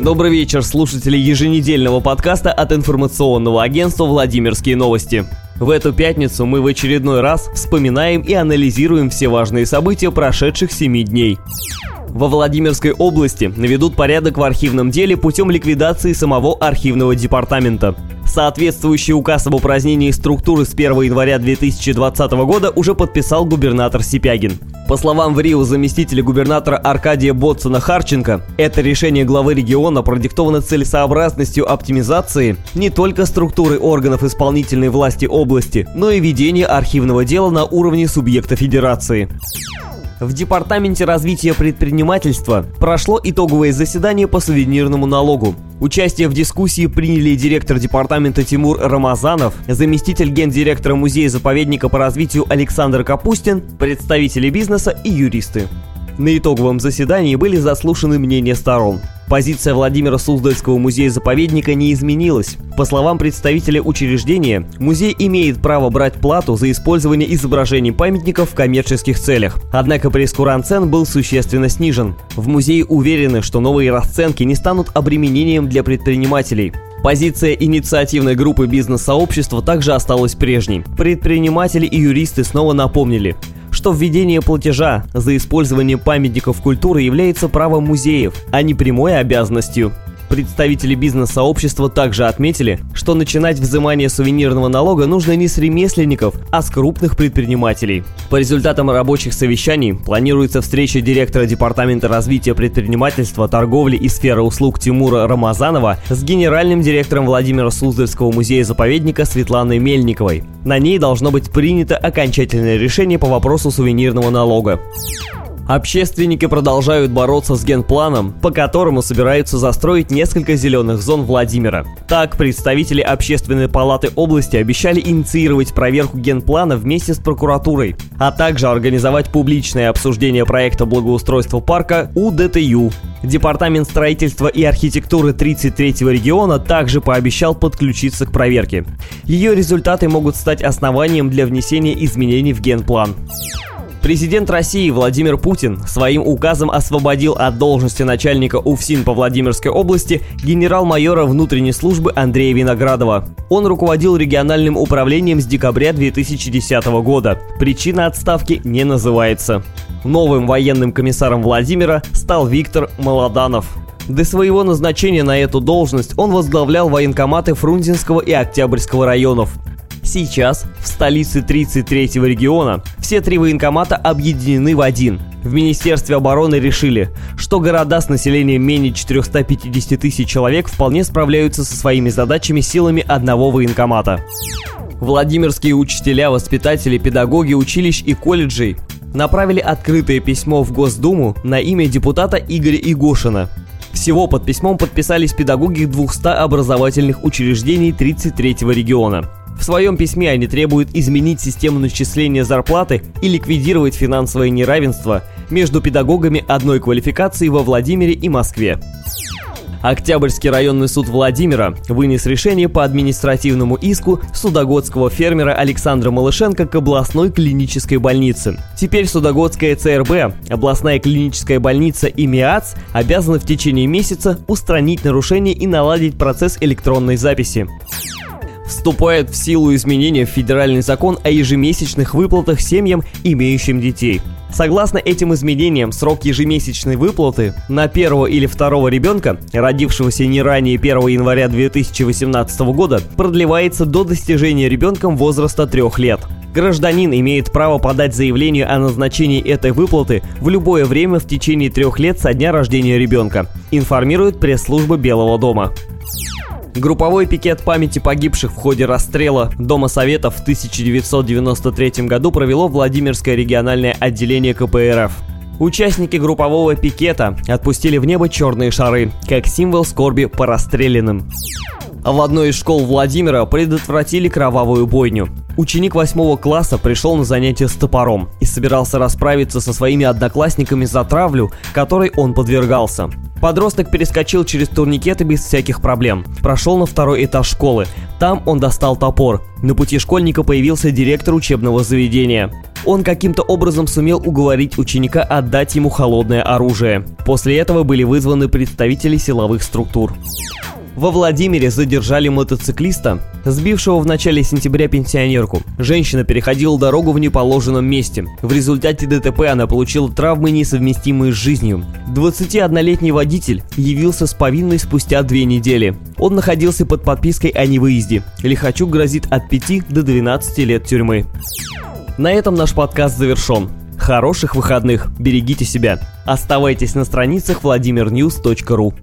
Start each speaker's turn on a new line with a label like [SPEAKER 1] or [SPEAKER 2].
[SPEAKER 1] Добрый вечер, слушатели еженедельного подкаста от информационного агентства «Владимирские новости». В эту пятницу мы в очередной раз вспоминаем и анализируем все важные события прошедших семи дней. Во Владимирской области наведут порядок в архивном деле путем ликвидации самого архивного департамента. Соответствующий указ об упразднении структуры с 1 января 2020 года уже подписал губернатор Сипягин. По словам в Рио заместителя губернатора Аркадия Ботсона Харченко, это решение главы региона продиктовано целесообразностью оптимизации не только структуры органов исполнительной власти области, но и ведения архивного дела на уровне субъекта федерации. В Департаменте развития предпринимательства прошло итоговое заседание по сувенирному налогу. Участие в дискуссии приняли директор департамента Тимур Рамазанов, заместитель гендиректора музея-заповедника по развитию Александр Капустин, представители бизнеса и юристы. На итоговом заседании были заслушаны мнения сторон. Позиция Владимира Суздальского музея-заповедника не изменилась. По словам представителя учреждения, музей имеет право брать плату за использование изображений памятников в коммерческих целях. Однако прескурант цен был существенно снижен. В музее уверены, что новые расценки не станут обременением для предпринимателей. Позиция инициативной группы бизнес-сообщества также осталась прежней. Предприниматели и юристы снова напомнили, что введение платежа за использование памятников культуры является правом музеев, а не прямой обязанностью. Представители бизнес-сообщества также отметили, что начинать взимание сувенирного налога нужно не с ремесленников, а с крупных предпринимателей. По результатам рабочих совещаний планируется встреча директора Департамента развития предпринимательства, торговли и сферы услуг Тимура Рамазанова с генеральным директором Владимира Суздальского музея-заповедника Светланой Мельниковой. На ней должно быть принято окончательное решение по вопросу сувенирного налога. Общественники продолжают бороться с генпланом, по которому собираются застроить несколько зеленых зон Владимира. Так, представители Общественной палаты области обещали инициировать проверку генплана вместе с прокуратурой, а также организовать публичное обсуждение проекта благоустройства парка у ДТЮ. Департамент строительства и архитектуры 33-го региона также пообещал подключиться к проверке. Ее результаты могут стать основанием для внесения изменений в генплан. Президент России Владимир Путин своим указом освободил от должности начальника УФСИН по Владимирской области генерал-майора внутренней службы Андрея Виноградова. Он руководил региональным управлением с декабря 2010 года. Причина отставки не называется. Новым военным комиссаром Владимира стал Виктор Молоданов. До своего назначения на эту должность он возглавлял военкоматы Фрунзенского и Октябрьского районов. Сейчас в столице 33-го региона все три военкомата объединены в один. В Министерстве обороны решили, что города с населением менее 450 тысяч человек вполне справляются со своими задачами силами одного военкомата. Владимирские учителя, воспитатели, педагоги училищ и колледжей направили открытое письмо в Госдуму на имя депутата Игоря Игошина. Всего под письмом подписались педагоги 200 образовательных учреждений 33-го региона. В своем письме они требуют изменить систему начисления зарплаты и ликвидировать финансовое неравенство между педагогами одной квалификации во Владимире и Москве. Октябрьский районный суд Владимира вынес решение по административному иску судогодского фермера Александра Малышенко к областной клинической больнице. Теперь Судогодская ЦРБ, областная клиническая больница и МИАЦ обязаны в течение месяца устранить нарушения и наладить процесс электронной записи вступает в силу изменения в федеральный закон о ежемесячных выплатах семьям, имеющим детей. Согласно этим изменениям, срок ежемесячной выплаты на первого или второго ребенка, родившегося не ранее 1 января 2018 года, продлевается до достижения ребенком возраста трех лет. Гражданин имеет право подать заявление о назначении этой выплаты в любое время в течение трех лет со дня рождения ребенка, информирует пресс-служба Белого дома. Групповой пикет памяти погибших в ходе расстрела Дома Советов в 1993 году провело Владимирское региональное отделение КПРФ. Участники группового пикета отпустили в небо черные шары, как символ скорби по расстрелянным. В одной из школ Владимира предотвратили кровавую бойню. Ученик восьмого класса пришел на занятие с топором и собирался расправиться со своими одноклассниками за травлю, которой он подвергался. Подросток перескочил через турникеты без всяких проблем. Прошел на второй этаж школы. Там он достал топор. На пути школьника появился директор учебного заведения. Он каким-то образом сумел уговорить ученика отдать ему холодное оружие. После этого были вызваны представители силовых структур. Во Владимире задержали мотоциклиста, сбившего в начале сентября пенсионерку. Женщина переходила дорогу в неположенном месте. В результате ДТП она получила травмы, несовместимые с жизнью. 21-летний водитель явился с повинной спустя две недели. Он находился под подпиской о невыезде. Лихачук грозит от 5 до 12 лет тюрьмы. На этом наш подкаст завершен. Хороших выходных, берегите себя. Оставайтесь на страницах vladimirnews.ru